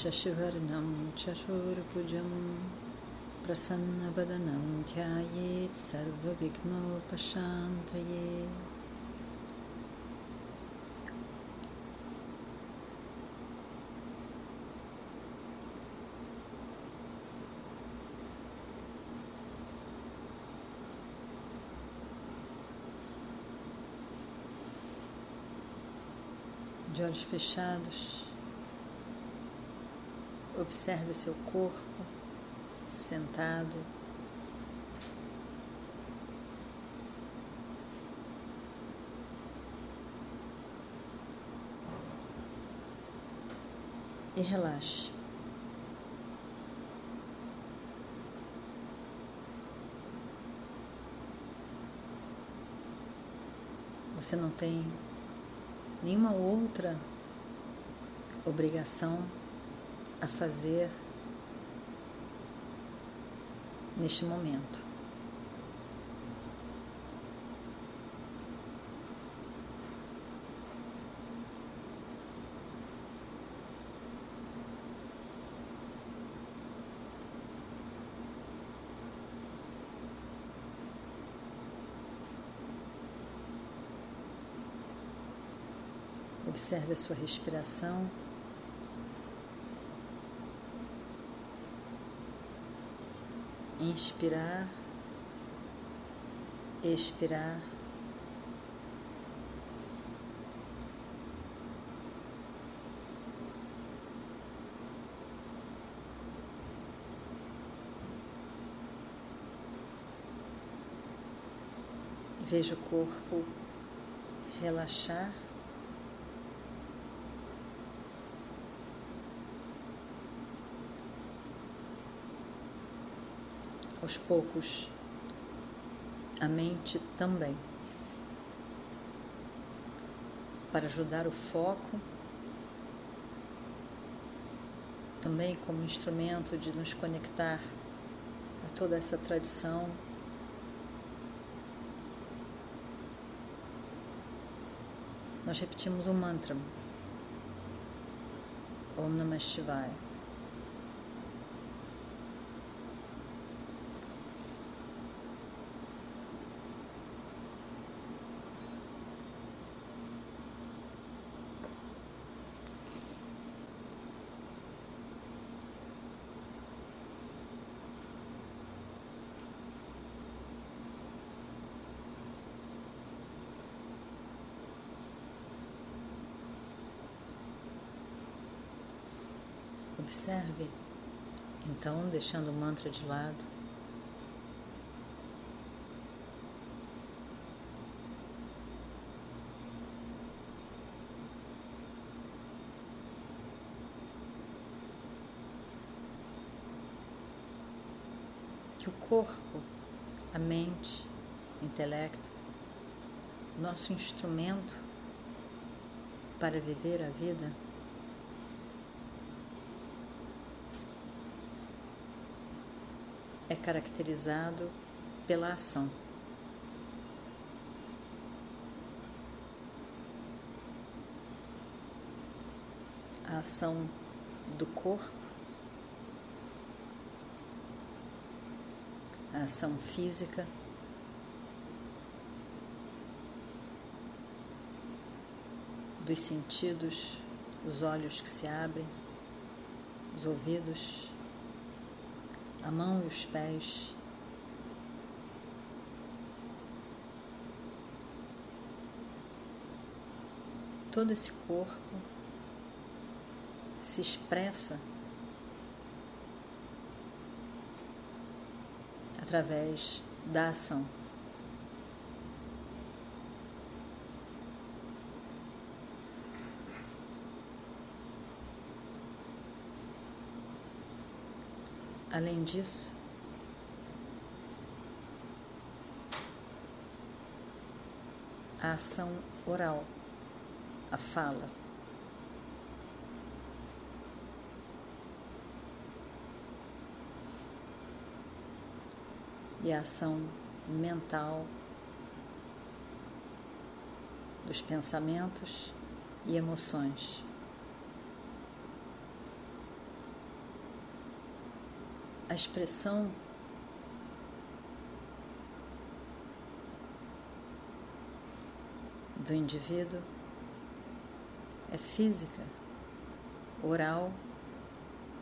शशिवर्णं चशोर्भुजं प्रसन्नवदनं ध्यायेत् सर्वविघ्नोपशान्तये de olhos fechados, observe seu corpo sentado. E relaxe. Você não tem nenhuma outra obrigação a fazer neste momento. Observe a sua respiração. Inspirar, expirar. Veja o corpo relaxar. Aos poucos a mente também, para ajudar o foco, também como instrumento de nos conectar a toda essa tradição. Nós repetimos o mantra Om Namah Shivaya. Observe, então, deixando o mantra de lado. Que o corpo, a mente, o intelecto, nosso instrumento para viver a vida é caracterizado pela ação. A ação do corpo, a ação física, dos sentidos, os olhos que se abrem, os ouvidos a mão e os pés. Todo esse corpo se expressa através da ação. Além disso, a ação oral, a fala. E a ação mental dos pensamentos e emoções. A expressão do indivíduo é física, oral,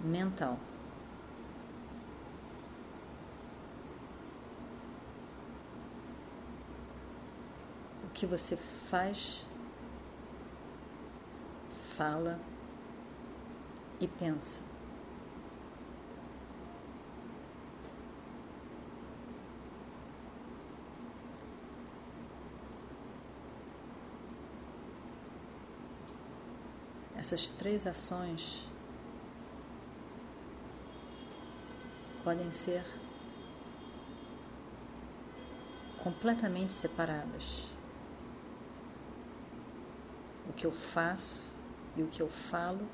mental. O que você faz, fala e pensa. Essas três ações podem ser completamente separadas. O que eu faço e o que eu falo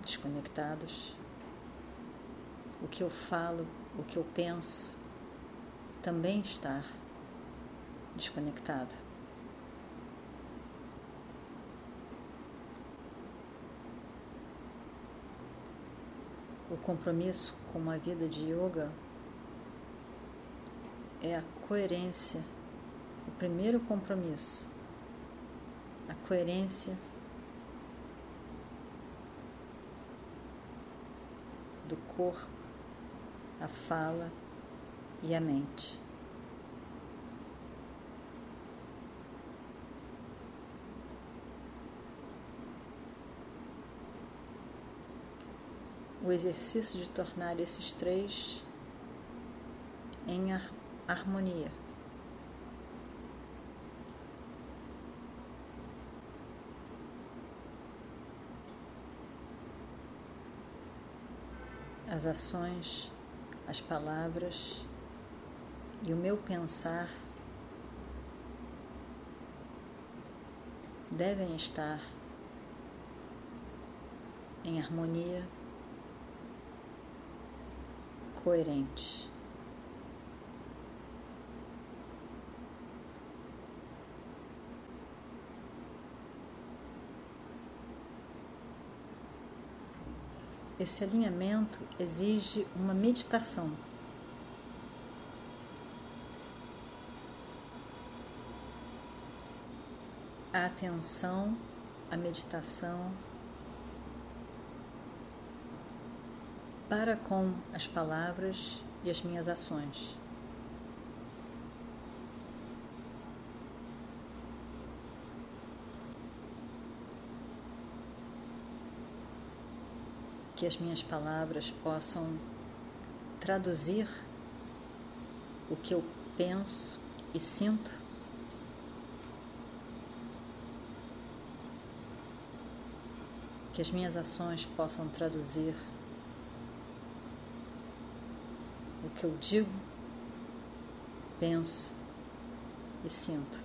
desconectados. O que eu falo, o que eu penso também estar desconectado. O compromisso com uma vida de yoga é a coerência, o primeiro compromisso, a coerência do corpo, a fala e a mente. O exercício de tornar esses três em harmonia. As ações, as palavras e o meu pensar devem estar em harmonia coerente. Esse alinhamento exige uma meditação. A atenção, a meditação para com as palavras e as minhas ações. Que as minhas palavras possam traduzir o que eu penso e sinto. Que as minhas ações possam traduzir o que eu digo, penso e sinto.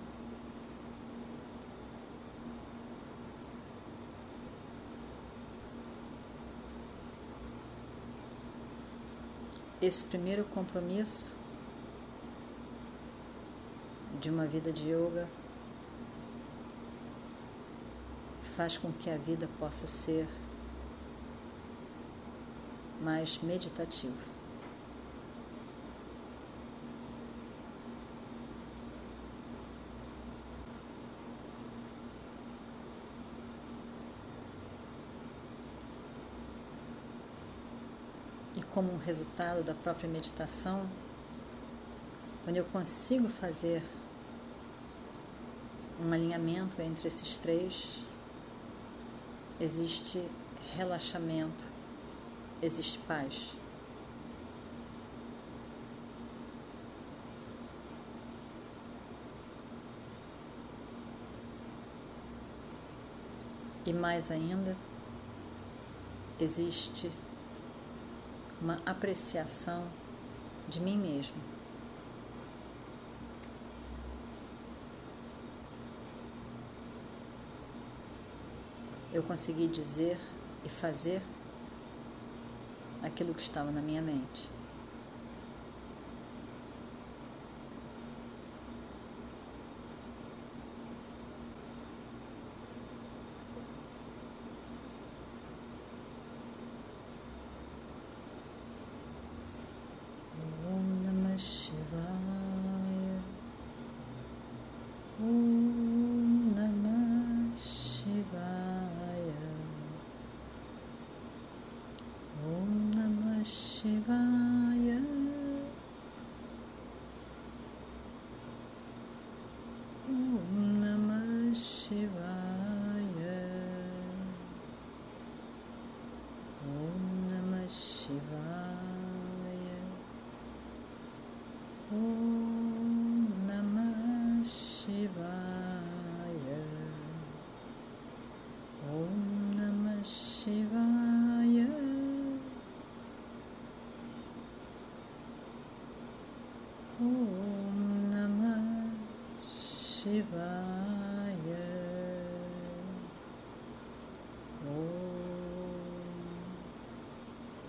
Esse primeiro compromisso de uma vida de yoga faz com que a vida possa ser mais meditativa. Como um resultado da própria meditação, quando eu consigo fazer um alinhamento entre esses três, existe relaxamento, existe paz. E mais ainda, existe uma apreciação de mim mesmo. Eu consegui dizer e fazer aquilo que estava na minha mente.